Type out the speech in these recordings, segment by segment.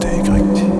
Dégrétis.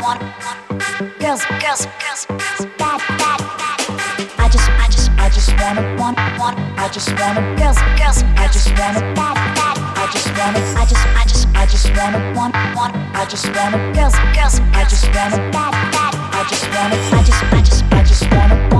want girls, girls, girls, girls, bad, bad, bad. I just, I just, I just wanna want, want. I just wanna girls, girls. I just wanna bad, bad. I just wanna, I just, I just, I just wanna want, want. I just wanna girls, girls. I just wanna bad, bad. I just wanna, I just, I just, I just wanna. Want,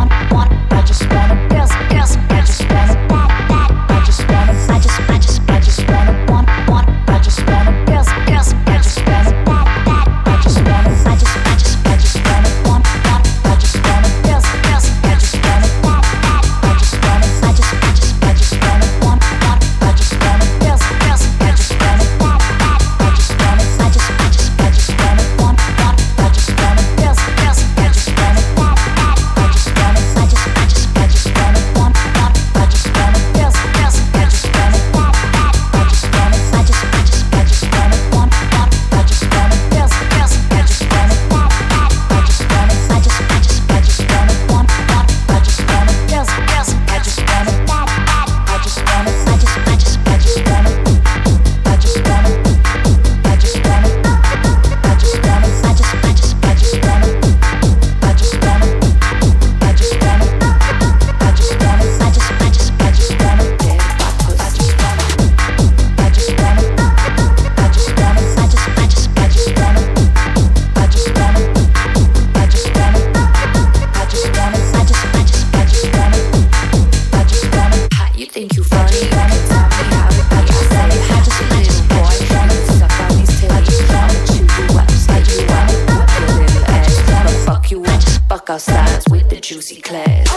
rock our styles with the juicy class.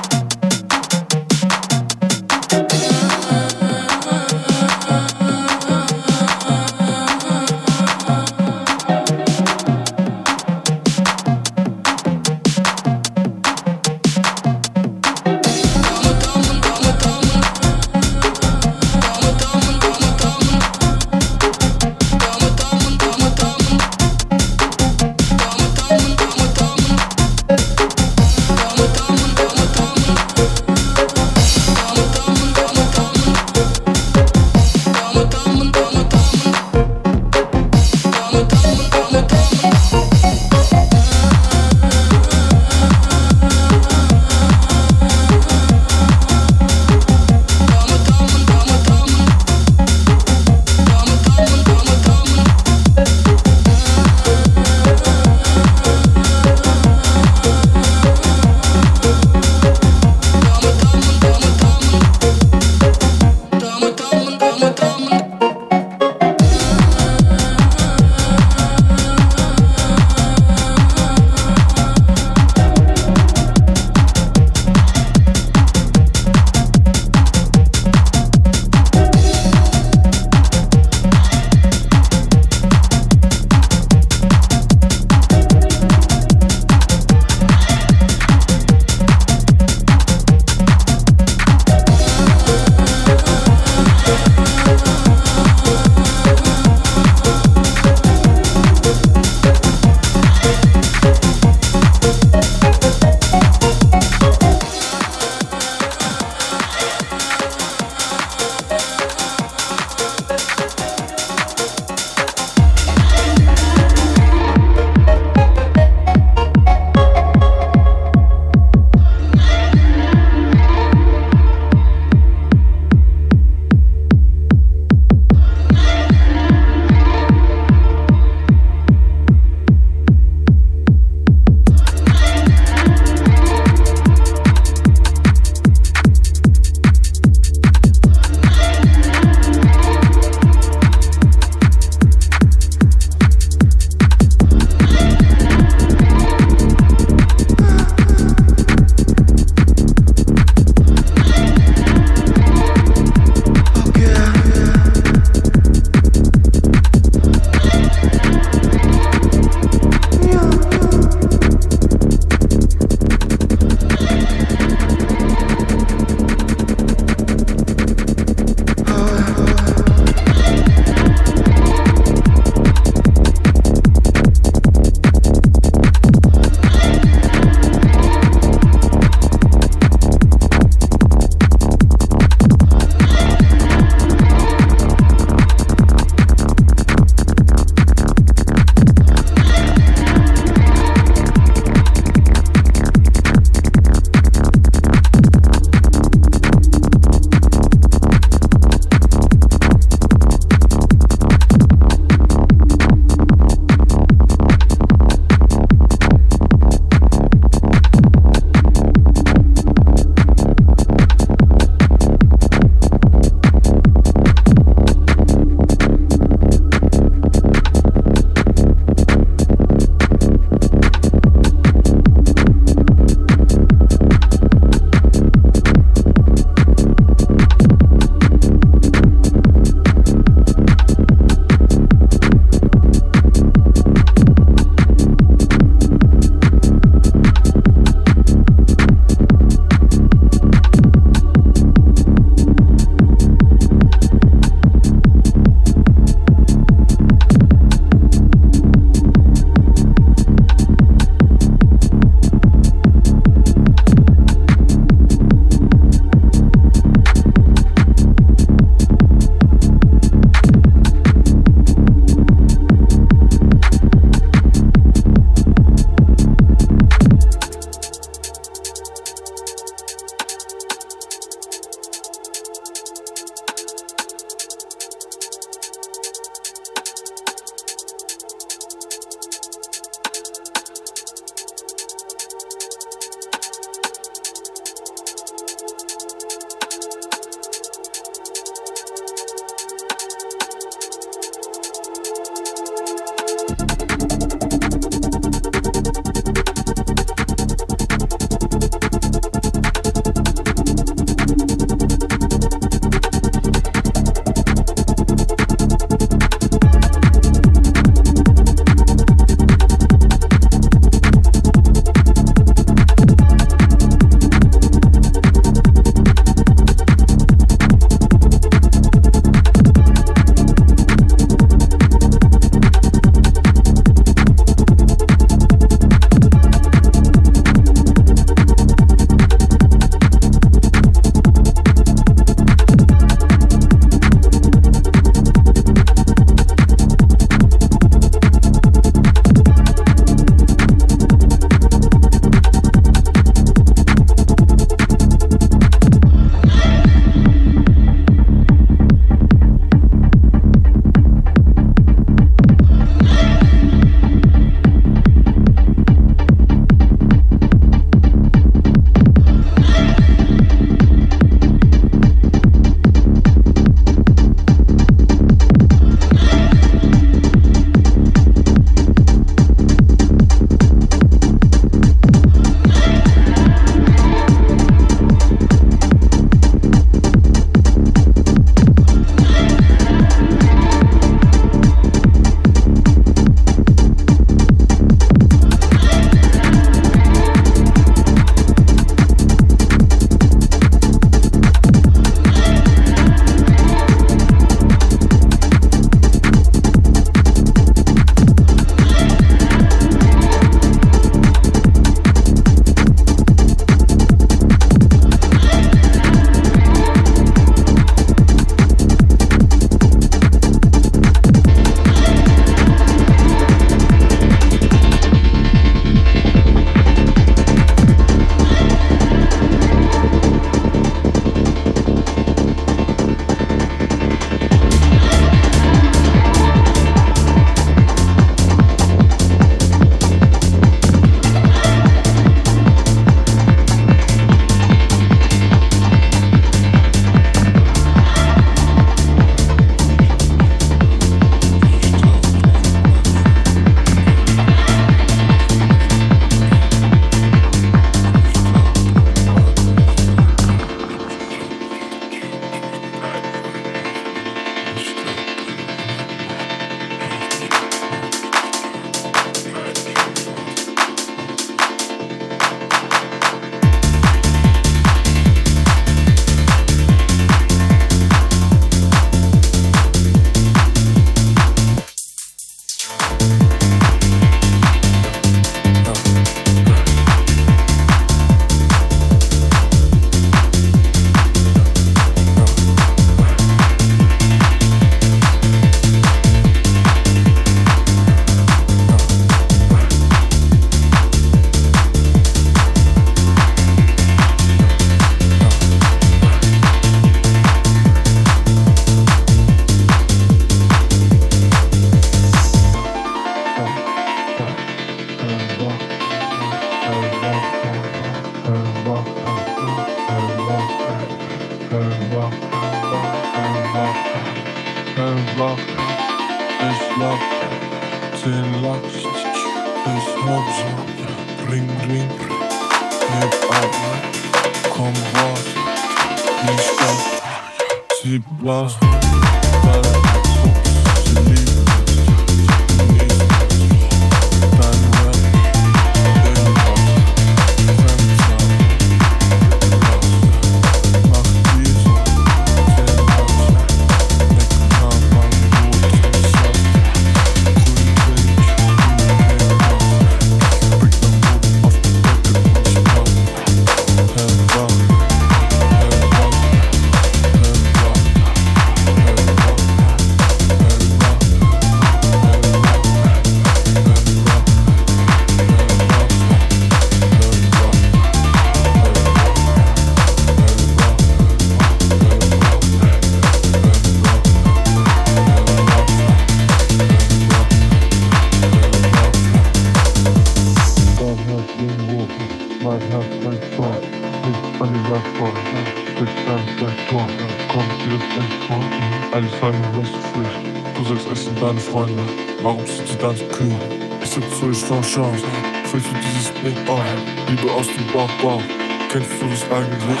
Eines Tages wirst du Pflicht. Du sagst, es sind deine Freunde. Warum sind sie dann so kühl? Ich sag so, ich schau Chance. Fühlst du dieses Bild auf? Liebe aus dem Bauch, Bauch. Kennst du das eigentlich?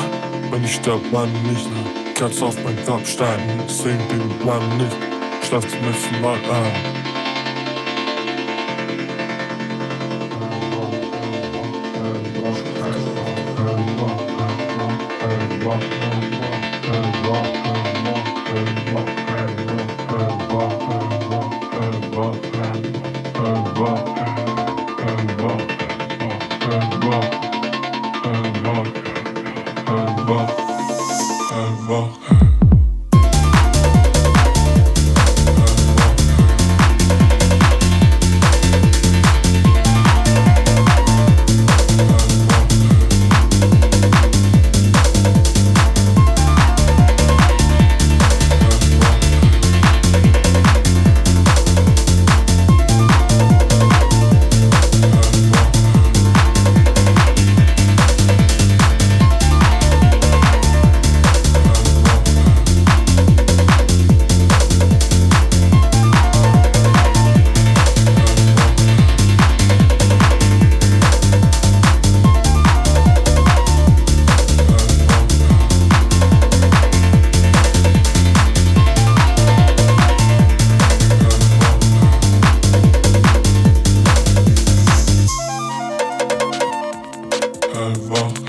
Wenn ich sterb, meine nicht. Kerze auf mein Grab steigen. Deswegen, Baby, bleiben nicht. Schlaf zum letzten Mal ein. raiva.